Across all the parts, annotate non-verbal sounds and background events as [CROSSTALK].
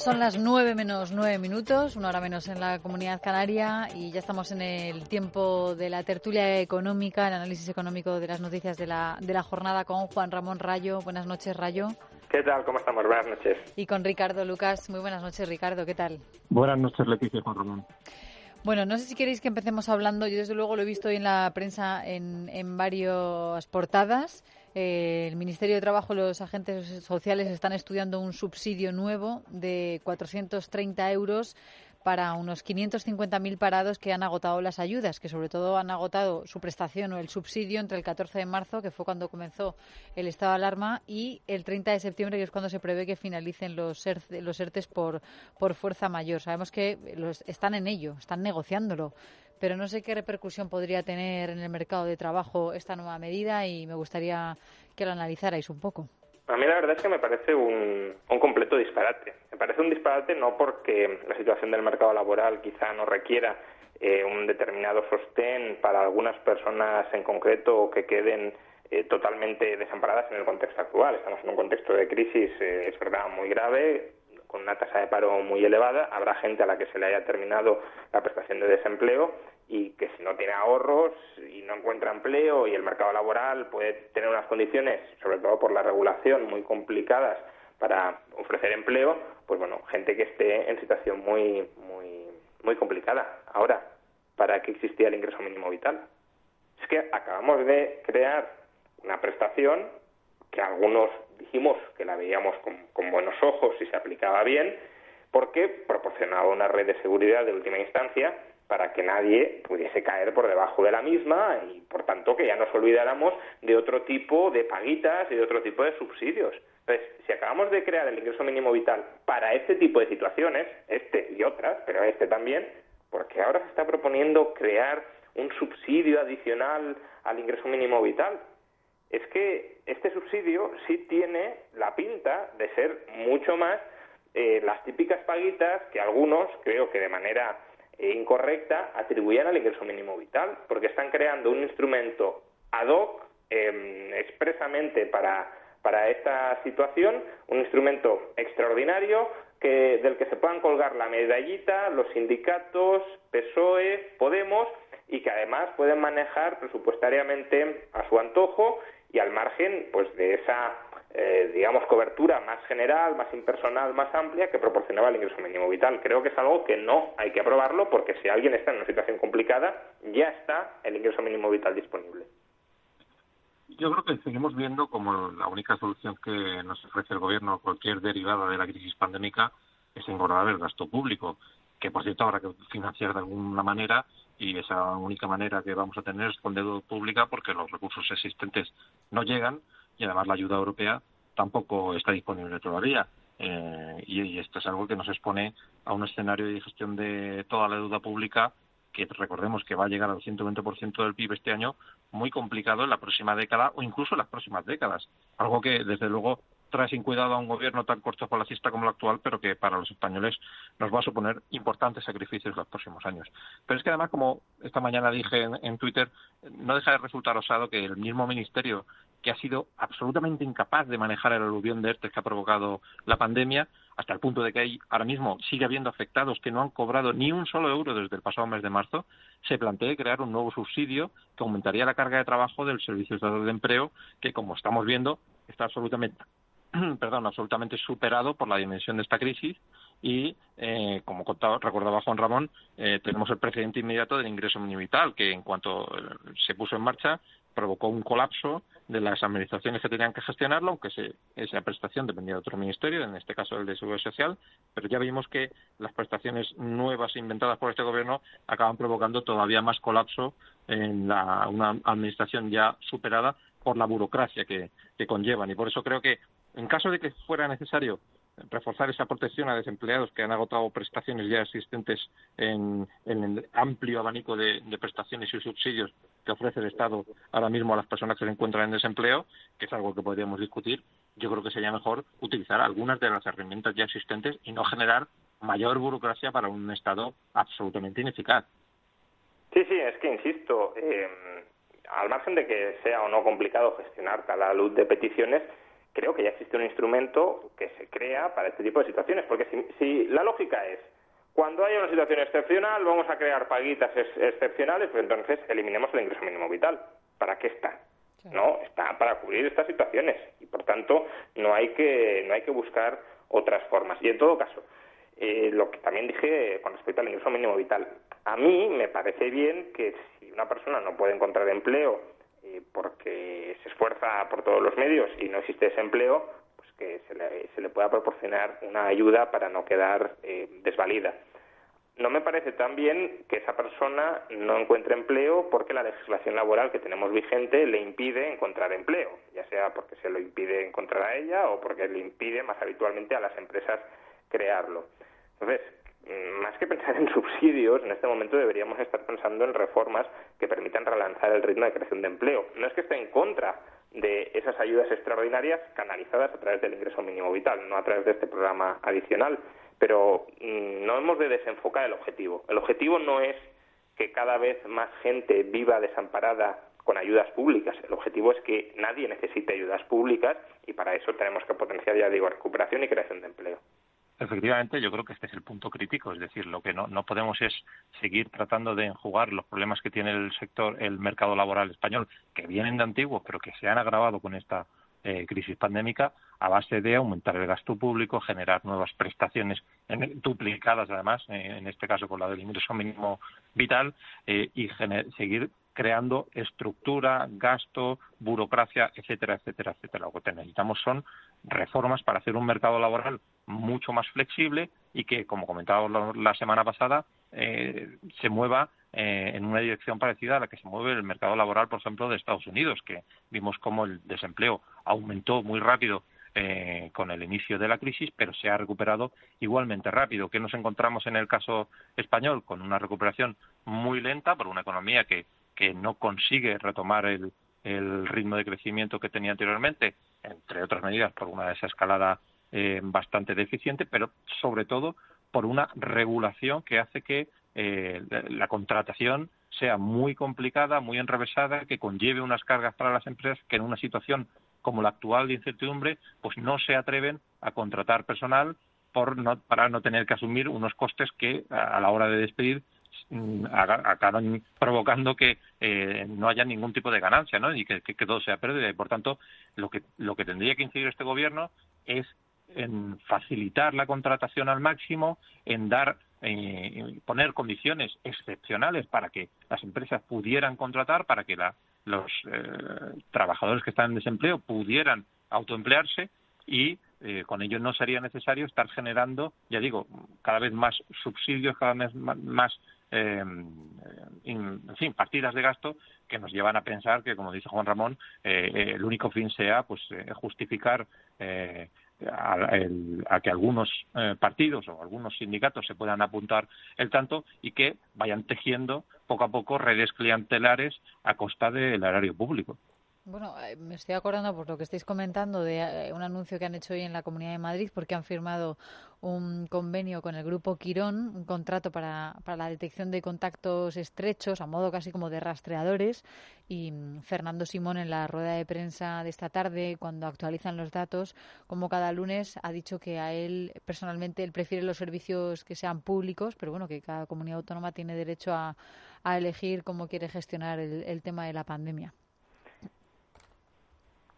Pues son las nueve menos nueve minutos, una hora menos en la comunidad canaria y ya estamos en el tiempo de la tertulia económica, el análisis económico de las noticias de la, de la jornada con Juan Ramón Rayo. Buenas noches, Rayo. ¿Qué tal? ¿Cómo estamos? Buenas noches. Y con Ricardo Lucas. Muy buenas noches, Ricardo. ¿Qué tal? Buenas noches, Leticia Juan Ramón. Bueno, no sé si queréis que empecemos hablando. Yo, desde luego, lo he visto hoy en la prensa en, en varias portadas. Eh, el Ministerio de Trabajo y los agentes sociales están estudiando un subsidio nuevo de 430 euros para unos 550.000 parados que han agotado las ayudas, que sobre todo han agotado su prestación o el subsidio entre el 14 de marzo, que fue cuando comenzó el estado de alarma, y el 30 de septiembre, que es cuando se prevé que finalicen los, ERTES por, por fuerza mayor. Sabemos que los, están en ello, están negociándolo pero no sé qué repercusión podría tener en el mercado de trabajo esta nueva medida y me gustaría que lo analizarais un poco. A mí la verdad es que me parece un, completo disparate. Me parece un disparate no porque la situación del mercado laboral quizá no requiera eh, un determinado sostén para algunas personas en concreto que queden eh, totalmente desamparadas en el contexto actual. Estamos en un contexto de crisis, eh, es verdad, muy grave, con una tasa de paro muy elevada, habrá gente a la que se le haya terminado la prestación de desempleo y que si no tiene ahorros y no encuentra empleo y el mercado laboral puede tener unas condiciones, sobre todo por la regulación, muy complicadas para ofrecer empleo, pues bueno, gente que esté en situación muy muy muy complicada. Ahora, ¿para qué existía el ingreso mínimo vital? Es que acabamos de crear una prestación que algunos dijimos que la veíamos con, buenos ojos y se aplicaba bien, porque proporcionaba una red de seguridad de última instancia para que nadie pudiese caer por debajo de la misma y, por tanto, que ya nos olvidáramos de otro tipo de paguitas y de otro tipo de subsidios. Entonces, si acabamos de crear el ingreso mínimo vital para este tipo de situaciones, este y otras, pero este también, ¿por qué ahora se está proponiendo crear un subsidio adicional al ingreso mínimo vital? Es que este subsidio sí tiene la pinta de ser mucho más eh, las típicas paguitas que algunos, creo que de manera eh, incorrecta, atribuían al ingreso mínimo vital, porque están creando un instrumento ad hoc em, expresamente para, para esta situación, un instrumento extraordinario que, del que se puedan colgar la medallita los sindicatos, PSOE, Podemos, y que además pueden manejar presupuestariamente a su antojo y al margen pues de esa eh, digamos cobertura más general, más impersonal, más amplia que proporcionaba el ingreso mínimo vital. Creo que es algo que no hay que aprobarlo porque si alguien está en una situación complicada ya está el ingreso mínimo vital disponible. Yo creo que seguimos viendo como la única solución que nos ofrece el gobierno a cualquier derivada de la crisis pandémica es engordar el gasto público, que por cierto habrá que financiar de alguna manera y esa única manera que vamos a tener es con deuda pública porque los recursos existentes no llegan y además la ayuda europea tampoco está disponible todavía. Eh, y, esto es algo que nos expone a un escenario de gestión de toda la deuda pública que recordemos que va a llegar al 120% del PIB este año, muy complicado en la próxima década o incluso en las próximas décadas. Algo que, desde luego, trae sin cuidado a un gobierno tan cortoplacista como el actual, pero que para los españoles nos va a suponer importantes sacrificios los próximos años. Pero es que además, como esta mañana dije en, Twitter, no deja de resultar osado que el mismo ministerio que ha sido absolutamente incapaz de manejar el aluvión de ERTE que ha provocado la pandemia, hasta el punto de que hay ahora mismo sigue habiendo afectados que no han cobrado ni un solo euro desde el pasado mes de marzo, se plantea crear un nuevo subsidio que aumentaría la carga de trabajo del Servicio Estatal de Empleo, que como estamos viendo está absolutamente [CLEARS THROAT] perdón, absolutamente superado por la dimensión de esta crisis y, eh, como contaba, recordaba Juan Ramón, eh, tenemos el precedente inmediato del ingreso mínimo que en cuanto eh, se puso en marcha provocó un colapso de las administraciones que tenían que gestionarlo, aunque esa prestación dependía de otro ministerio, en este caso el de Seguridad Social, pero ya vimos que las prestaciones nuevas inventadas por este gobierno acaban provocando todavía más colapso en la, una administración ya superada por la burocracia que conllevan. Y por eso creo que en caso de que fuera necesario reforzar esa protección a desempleados que han agotado prestaciones ya existentes en, el amplio abanico de, prestaciones y subsidios que ofrece el Estado ahora mismo a las personas que se encuentran en desempleo, que es algo que podríamos discutir, yo creo que sería mejor utilizar algunas de las herramientas ya existentes y no generar mayor burocracia para un Estado absolutamente ineficaz. Sí, sí, es que insisto, eh, al margen de que sea o no complicado gestionar cada luz de peticiones, creo que ya existe un instrumento que se crea para este tipo de situaciones, porque si, la lógica es cuando haya una situación excepcional vamos a crear paguitas excepcionales, pues entonces eliminemos el ingreso mínimo vital. ¿Para qué está? No, está para cubrir estas situaciones y por tanto no hay que no hay que buscar otras formas. Y en todo caso, eh, lo que también dije con respecto al ingreso mínimo vital, a mí me parece bien que si una persona no puede encontrar empleo porque se esfuerza por todos los medios y no existe ese empleo, pues que se le, se le pueda proporcionar una ayuda para no quedar eh, desvalida. No me parece tan bien que esa persona no encuentre empleo porque la legislación laboral que tenemos vigente le impide encontrar empleo, ya sea porque se lo impide encontrar a ella o porque le impide más habitualmente a las empresas crearlo. Entonces, más que pensar en [LAUGHS] subsidios, en este momento deberíamos estar pensando en reformas que permitan relanzar el ritmo de creación de empleo. No es que esté en contra de esas ayudas extraordinarias canalizadas a través del ingreso mínimo vital, no a través de este programa adicional, pero mm, no hemos de desenfocar el objetivo. El objetivo no es que cada vez más gente viva desamparada con ayudas públicas. El objetivo es que nadie necesite ayudas públicas y para eso tenemos que potenciar, ya digo, recuperación y creación de empleo. Efectivamente, yo creo que este es el punto crítico, es decir, lo que no, no podemos es seguir tratando de enjugar los problemas que tiene el sector, el mercado laboral español, que vienen de antiguo, pero que se han agravado con esta eh, crisis pandémica, a base de aumentar el gasto público, generar nuevas prestaciones duplicadas, además, eh, en este caso con la del ingreso mínimo vital, eh, y seguir creando estructura, gasto, burocracia, etcétera, etcétera, etcétera. Lo que necesitamos son reformas para hacer un mercado laboral mucho más flexible y que, como comentábamos la semana pasada, eh, se mueva eh, en una dirección parecida a la que se mueve el mercado laboral, por ejemplo, de Estados Unidos, que vimos cómo el desempleo aumentó muy rápido eh, con el inicio de la crisis, pero se ha recuperado igualmente rápido. ¿Qué nos encontramos en el caso español? Con una recuperación muy lenta por una economía que, que no consigue retomar el, ritmo de crecimiento que tenía anteriormente, entre otras medidas por una desescalada eh, bastante deficiente, pero sobre todo por una regulación que hace que eh, la contratación sea muy complicada, muy enrevesada, que conlleve unas cargas para las empresas que en una situación como la actual de incertidumbre, pues no se atreven a contratar personal por no, para no tener que asumir unos costes que a la hora de despedir acaban provocando que eh, no haya ningún tipo de ganancia ¿no? y que, todo sea pérdida. Y por tanto, lo que, lo que tendría que incidir este gobierno es en facilitar la contratación al máximo, en dar eh, poner condiciones excepcionales para que las empresas pudieran contratar, para que la, los eh, trabajadores que están en desempleo pudieran autoemplearse y eh, con ello no sería necesario estar generando, ya digo, cada vez más subsidios, cada vez más eh, en fin, partidas de gasto que nos llevan a pensar que, como dice Juan Ramón, eh, el único fin sea pues eh, justificar a, que algunos partidos o algunos sindicatos se puedan apuntar el tanto y que vayan tejiendo poco a poco redes clientelares a costa del erario público. Bueno, eh, me estoy acordando por lo que estáis comentando de eh, un anuncio que han hecho hoy en la Comunidad de Madrid porque han firmado un convenio con el grupo Quirón, un contrato para, para la detección de contactos estrechos, a modo casi como de rastreadores. Y mm, Fernando Simón en la rueda de prensa de esta tarde, cuando actualizan los datos, como cada lunes, ha dicho que a él personalmente él prefiere los servicios que sean públicos, pero bueno, que cada comunidad autónoma tiene derecho a, a elegir cómo quiere gestionar el tema de la pandemia.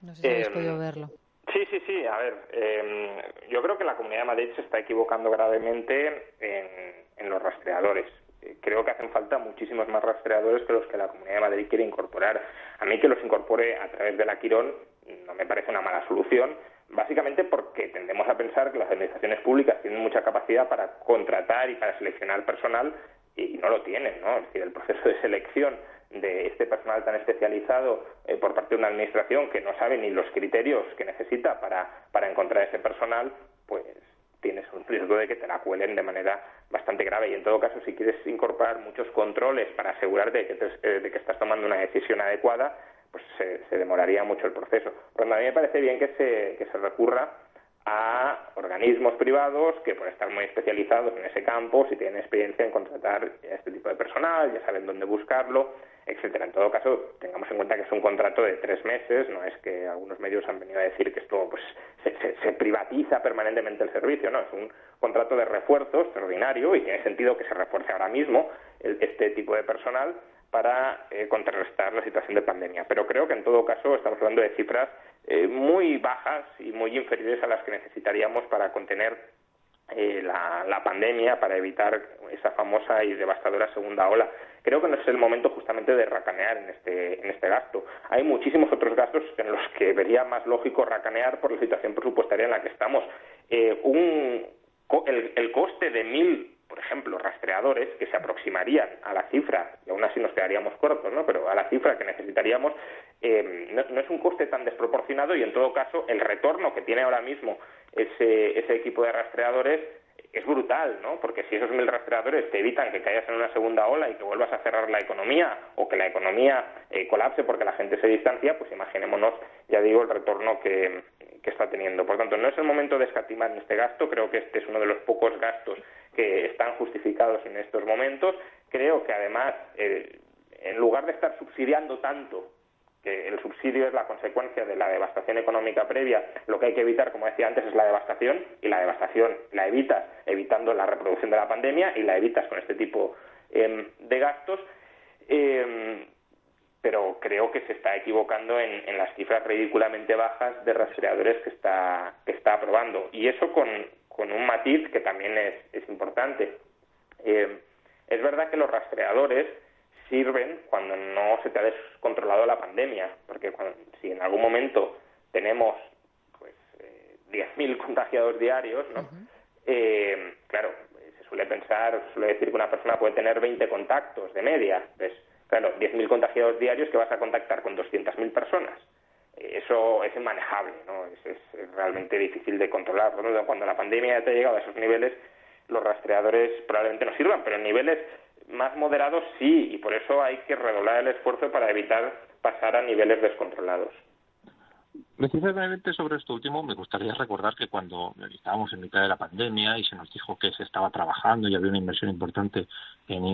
No sé si habéis podido em, verlo. Sí, sí, sí. A ver, em, yo creo que la Comunidad de Madrid se está equivocando gravemente en, los rastreadores. Creo que hacen falta muchísimos más rastreadores que los que la Comunidad de Madrid quiere incorporar. A mí que los incorpore a través de la Quirón no me parece una mala solución, básicamente porque tendemos a pensar que las administraciones públicas tienen mucha capacidad para contratar y para seleccionar personal y no lo tienen, ¿no? Es decir, el proceso de selección de este personal tan especializado eh, por parte de una administración que no sabe ni los criterios que necesita para, para encontrar ese personal, pues tienes un riesgo de que te la cuelen de manera bastante grave. Y en todo caso, si quieres incorporar muchos controles para asegurarte de que, eh, de que estás tomando una decisión adecuada, pues se, demoraría mucho el proceso. Pero a mí me parece bien se, que se recurra a organismos privados que por estar muy especializados en ese campo, si tienen experiencia en contratar este tipo de personal, ya saben dónde buscarlo, etcétera. En todo caso, tengamos en cuenta que es un contrato de tres meses, no es que algunos medios han venido a decir que esto pues se, privatiza permanentemente el servicio, no, es un contrato de refuerzo extraordinario y tiene sentido que se refuerce ahora mismo este tipo de personal para eh, contrarrestar la situación de pandemia. Pero creo que en todo caso estamos hablando de cifras eh, muy bajas y muy inferiores a las que necesitaríamos para contener eh, la, la, pandemia, para evitar esa famosa y devastadora segunda ola. Creo que no es el momento justamente de racanear en este, en este gasto. Hay muchísimos otros gastos en los que vería más lógico racanear por la situación presupuestaria en la que estamos. un, el, el coste de mil por ejemplo, rastreadores que se aproximarían a la cifra, y aún así nos quedaríamos cortos, ¿no? pero a la cifra que necesitaríamos, eh, no, es un coste tan desproporcionado y en todo caso el retorno que tiene ahora mismo ese, ese equipo de rastreadores es brutal, ¿no? Porque si esos mil rastreadores te evitan que caigas en una segunda ola y que vuelvas a cerrar la economía o que la economía eh, colapse porque la gente se distancia, pues imaginémonos, ya digo, el retorno que, que está teniendo. Por tanto, no es el momento de escatimar en este gasto. Creo que este es uno de los pocos gastos que están justificados en estos momentos. Creo que además, eh, en lugar de estar subsidiando tanto que el subsidio es la consecuencia de la devastación económica previa, lo que hay que evitar, como decía antes, es la devastación, y la devastación la evitas evitando la reproducción de la pandemia y la evitas con este tipo em, de gastos. Em, pero creo que se está equivocando en, las cifras ridículamente bajas de rastreadores que está, que está aprobando. Y eso con, un matiz que también es, importante. Eh, es verdad que los rastreadores sirven cuando no se te ha descontrolado la pandemia, porque si en algún momento tenemos pues, 10.000 eh, [LAUGHS] contagiados diarios, ¿no? Eh, claro, se suele pensar, se suele decir que una persona puede tener 20 contactos de media. Pues, Claro, 10.000 contagiados diarios que vas a contactar con 200.000 personas. Eso es inmanejable, ¿no? Es, realmente difícil de controlar. Cuando la pandemia ya te ha llegado a esos niveles, los rastreadores probablemente no sirvan, pero en niveles más moderados sí, y por eso hay que redoblar el esfuerzo para evitar pasar a niveles descontrolados. Precisamente sobre esto último, me gustaría recordar que cuando estábamos en mitad de la pandemia y se nos dijo que se estaba trabajando y había una inversión importante en,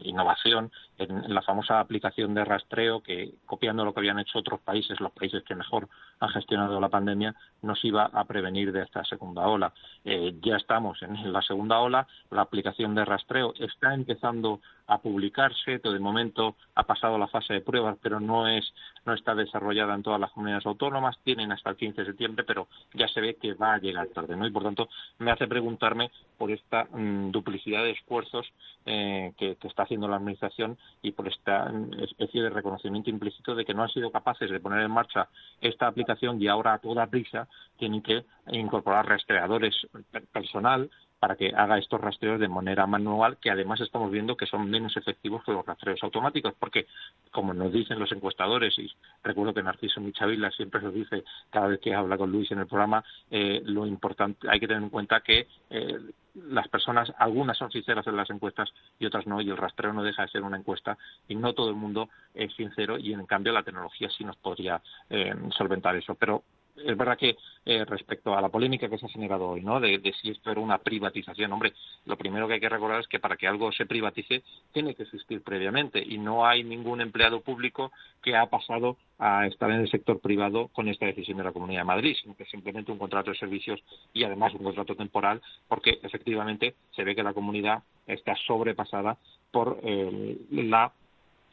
innovación, en, la famosa aplicación de rastreo que, copiando lo que habían hecho otros países, los países que mejor han gestionado la pandemia, nos iba a prevenir de esta segunda ola. Eh, ya estamos en la segunda ola, la aplicación de rastreo está empezando a publicarse, el momento ha pasado la fase de pruebas, pero no es no está desarrollada en todas las comunidades autónomas, tienen hasta el 15 de septiembre, pero ya se ve que va a llegar tarde, ¿no? Y por tanto me hace preguntarme por esta mm, duplicidad de esfuerzos eh, que, está haciendo la administración y por esta mm, especie de reconocimiento implícito de que no han sido capaces de poner en marcha esta aplicación y ahora a toda prisa tienen que incorporar rastreadores personal para que haga estos rastreos de manera manual, que además estamos viendo que son menos efectivos que los rastreos automáticos, porque, como nos dicen los encuestadores, y recuerdo que Narciso Michavila siempre nos dice cada vez que habla con Luis en el programa, eh, lo importante, hay que tener en cuenta que eh, las personas, algunas son sinceras en las encuestas y otras no, y el rastreo no deja de ser una encuesta y no todo el mundo es sincero y en cambio la tecnología sí nos podría eh, solventar eso. Pero es verdad que eh, respecto a la polémica que se ha generado hoy, ¿no? De, si esto era una privatización, hombre, lo primero que hay que recordar es que para que algo se privatice tiene que existir previamente y no hay ningún empleado público que ha pasado a estar en el sector privado con esta decisión de la Comunidad de Madrid, sino que simplemente un contrato de servicios y además un contrato temporal, porque efectivamente se ve que la comunidad está sobrepasada por eh, la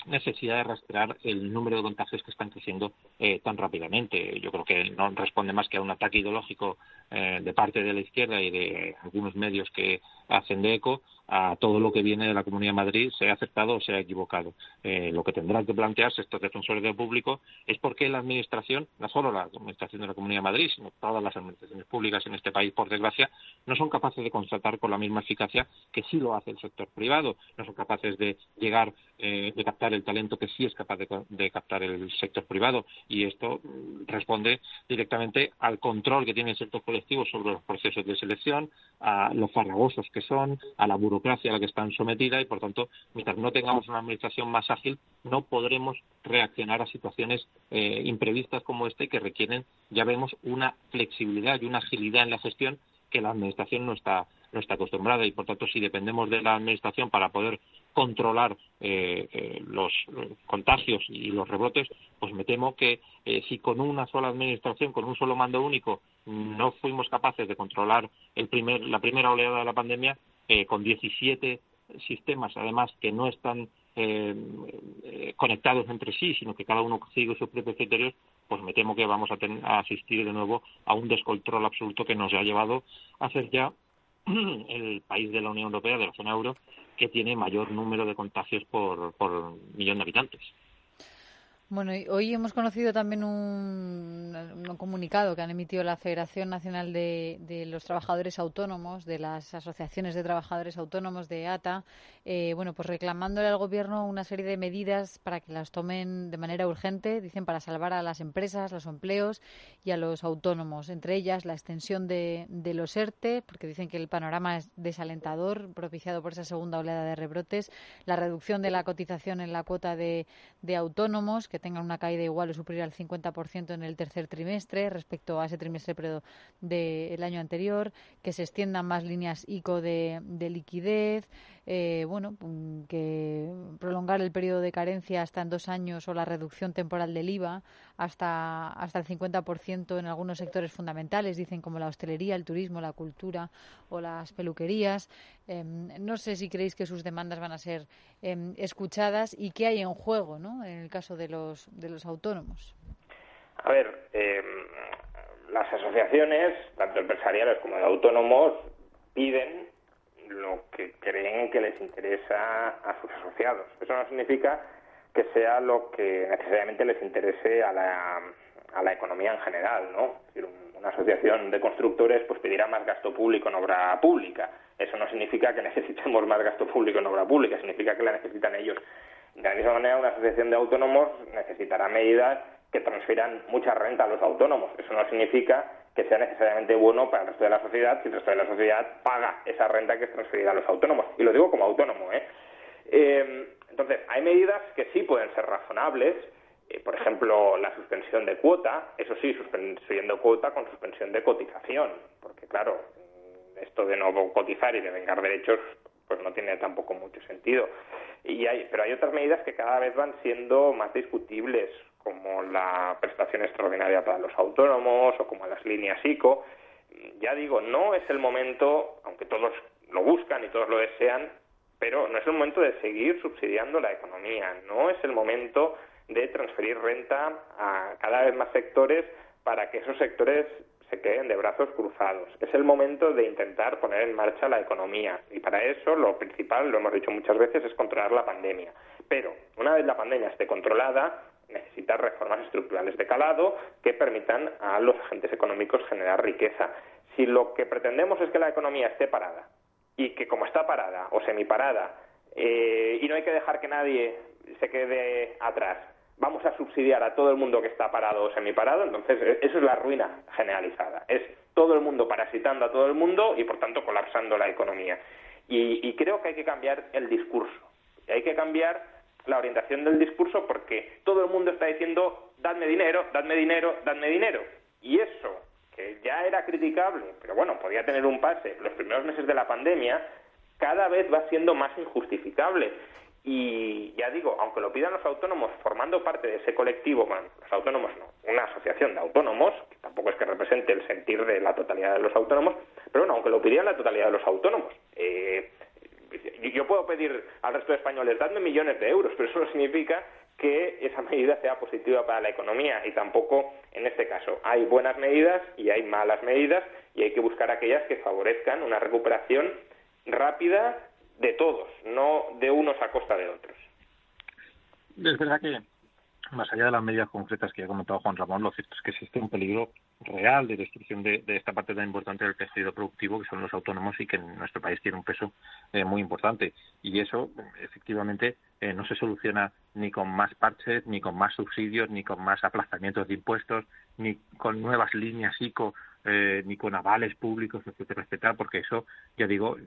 necesidad de rastrear el número de contagios que están creciendo eh, tan rápidamente. Yo creo que no responde más que a un ataque ideológico eh, de parte de la izquierda y de algunos medios que haciendo eco a todo lo que viene de la Comunidad de Madrid, sea aceptado o sea equivocado. Eh, lo que tendrán que plantearse estos defensores del público es por qué la Administración, no solo la Administración de la Comunidad de Madrid, sino todas las administraciones públicas en este país, por desgracia, no son capaces de constatar con la misma eficacia que sí lo hace el sector privado, no son capaces de llegar, eh, de captar el talento que sí es capaz de, captar el sector privado. Y esto mm, responde directamente al control que tienen ciertos colectivos sobre los procesos de selección, a los farragosos que son, a la burocracia a la que están sometidas y, por tanto, mientras no tengamos una administración más ágil, no podremos reaccionar a situaciones eh, imprevistas como esta y que requieren, ya vemos, una flexibilidad y una agilidad en la gestión que la administración no está no está acostumbrada y por tanto si dependemos de la administración para poder controlar eh, eh, los contagios y los rebrotes pues me temo que si con una sola administración con un solo mando único no fuimos capaces de controlar el primer, la primera oleada de la pandemia eh, con 17 sistemas, además, que no están eh, eh, conectados entre sí, sino que cada uno sigue sus propios criterios, pues me temo que vamos a, asistir de nuevo a un descontrol absoluto que nos ha llevado a ser ya [CLEARS THROAT] el país de la Unión Europea, de la zona euro, que tiene mayor número de contagios por, por millón de habitantes. Bueno, hoy hemos conocido también un, comunicado que han emitido la Federación Nacional de, los Trabajadores Autónomos, de las asociaciones de trabajadores autónomos de ATA, eh, bueno, pues reclamándole al Gobierno una serie de medidas para que las tomen de manera urgente, dicen, para salvar a las empresas, los empleos y a los autónomos. Entre ellas, la extensión de, los ERTE, porque dicen que el panorama es desalentador, propiciado por esa segunda oleada de rebrotes, la reducción de la cotización en la cuota de, de autónomos, que tengan una caída igual o superior al 50% en el tercer trimestre respecto a ese trimestre del año anterior, que se extiendan más líneas ICO de, liquidez, eh, bueno, mm, que prolongar el periodo de carencia hasta en dos años o la reducción temporal del IVA hasta, hasta el 50% en algunos sectores fundamentales, dicen como la hostelería, el turismo, la cultura o las peluquerías. Em, no sé si creéis que sus demandas van a ser em, escuchadas y qué hay en juego ¿no? en el caso de los, de los autónomos. A ver, em, las asociaciones, tanto empresariales como de autónomos, piden lo que creen que les interesa a sus asociados. Eso no significa que sea lo que necesariamente les interese a la, a la economía en general, ¿no? una asociación de constructores pues pedirá más gasto público en obra pública. Eso no significa que [LAUGHS] necesitemos más gasto público en obra pública, significa que la necesitan ellos. De la misma manera, una asociación de autónomos necesitará medidas que transfieran mucha renta a los autónomos. Eso no significa que sea necesariamente bueno para el resto de la sociedad si el resto de la sociedad paga esa renta que es transferida a los autónomos. Y lo digo como autónomo, ¿eh? eh entonces, hay medidas que sí pueden ser razonables, eh, por ejemplo, la suspensión de cuota, eso sí, suspensión de cuota con suspensión de cotización, porque claro, esto de no cotizar y de vengar derechos pues no tiene tampoco mucho sentido. Y hay, pero hay otras medidas que cada vez van siendo más discutibles, como la prestación extraordinaria para los autónomos o como las líneas ICO. Ya digo, no es el momento, aunque todos lo buscan y todos lo desean, pero no es el momento de seguir subsidiando la economía, no es el momento de transferir renta a cada vez más sectores para que esos sectores se queden de brazos cruzados. Es el momento de intentar poner en marcha la economía y para eso lo principal, lo hemos dicho muchas veces, es controlar la pandemia. Pero una vez la pandemia esté controlada, necesita reformas estructurales de calado que permitan a los agentes económicos generar riqueza. Si lo que pretendemos es que la economía esté parada y que como está parada o semiparada eh, y no hay que dejar que nadie se quede atrás, vamos a subsidiar a todo el mundo que está parado o semiparado, entonces eh, eso es la ruina generalizada. Es todo el mundo parasitando a todo el mundo y por tanto colapsando la economía. Y, y creo que hay que cambiar el discurso. Hay que cambiar la orientación del discurso porque todo el mundo está diciendo dadme dinero, dadme dinero, dadme dinero. Y eso ya era criticable, pero bueno, podía tener un pase los primeros meses de la pandemia, cada vez va siendo más injustificable. Y ya digo, aunque lo pidan los autónomos formando parte de ese colectivo, bueno, los autónomos no, una asociación de autónomos, que tampoco es que represente el sentir de la totalidad de los autónomos, pero bueno, aunque lo pidieran la totalidad de los autónomos, eh, yo puedo pedir al resto de españoles, dadme millones de euros, pero eso no significa que esa medida sea positiva para la economía y tampoco en este caso. Hay buenas medidas y hay malas medidas y hay que buscar aquellas que favorezcan una recuperación rápida de todos, no de unos a costa de otros. Es verdad que más allá de las medidas concretas que ha comentado Juan Ramón, lo cierto es que existe un peligro real de destrucción de, esta parte tan importante del tejido productivo que son los autónomos y que en nuestro país tiene un peso eh, muy importante. Y eso, efectivamente, eh, no se soluciona ni con más parches, ni con más subsidios, ni con más aplazamientos de impuestos, ni con nuevas líneas ICO eh, ni con avales públicos, etcétera, etcétera, porque eso, ya digo,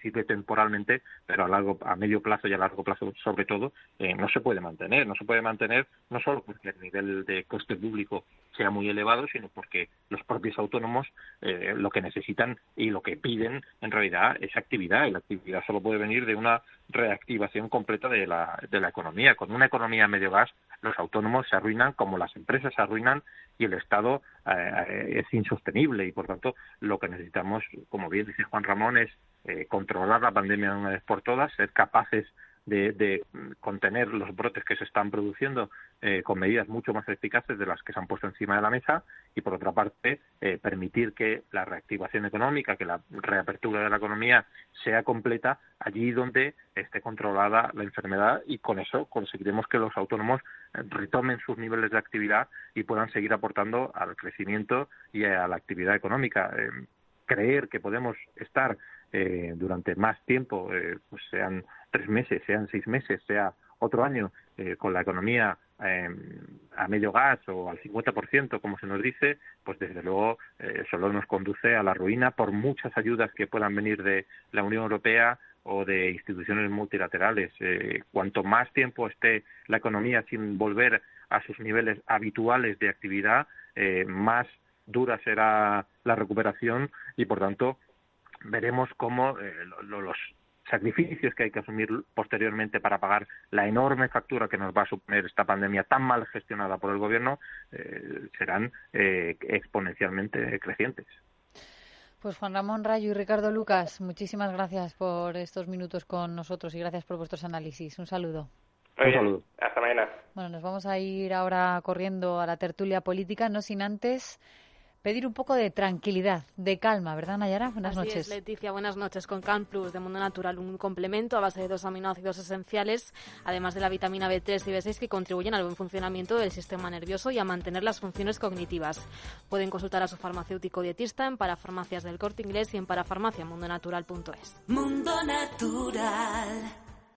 sirve temporalmente, pero a largo, a medio plazo y a largo plazo, sobre todo, eh, no se puede mantener. No se puede mantener no solo porque el nivel de coste público sea muy elevado, sino porque los propios autónomos eh, lo que necesitan y lo que piden en realidad es actividad, y la actividad solo puede venir de una reactivación completa de la, de la economía. Con una economía medio gas, los autónomos se arruinan como las empresas se arruinan y el Estado eh, es insostenible y por tanto lo que necesitamos, como bien dice Juan Ramón, es eh, controlar la pandemia de una vez por todas, ser capaces de, contener los brotes que se están produciendo eh, con medidas mucho más eficaces de las que se han puesto encima de la mesa y, por otra parte, eh, permitir que la reactivación económica, que la reapertura de la economía sea completa allí donde esté controlada la enfermedad y con eso conseguiremos que los autónomos eh, retomen sus niveles de actividad y puedan seguir aportando al crecimiento y a la actividad económica. creer que podemos estar durante más tiempo, pues sean tres meses, sean seis meses, sea otro año, eh, con la economía em, a medio gas o al 50%, como se nos dice, pues desde luego eh, solo nos conduce a la ruina por muchas ayudas que puedan venir de la Unión Europea o de instituciones multilaterales. Eh, cuanto más tiempo esté la economía sin volver a sus niveles habituales de actividad, más dura será la recuperación y, por tanto, veremos cómo los sacrificios que hay que asumir posteriormente para pagar la enorme factura que nos va a suponer esta pandemia tan mal gestionada por el gobierno eh, serán eh, exponencialmente crecientes. Pues Juan Ramón Rayo y Ricardo Lucas, muchísimas gracias por estos minutos con nosotros y gracias por vuestros análisis. Un saludo. Un saludo. Hasta mañana. Bueno, nos vamos a ir ahora corriendo a la tertulia política, no sin antes pedir un poco de tranquilidad, de calma, ¿verdad, Nayara? Buenas Así noches. Es, Leticia, buenas noches. Con Can Plus de Mundo Natural, un complemento a base de dos aminoácidos esenciales, además de la vitamina B3 y B6 que contribuyen al buen funcionamiento del sistema nervioso y a mantener las funciones cognitivas. Pueden consultar a su farmacéutico dietista en parafarmacias del Corte Inglés y en parafarmaciamundonatural.es. Mundo Natural.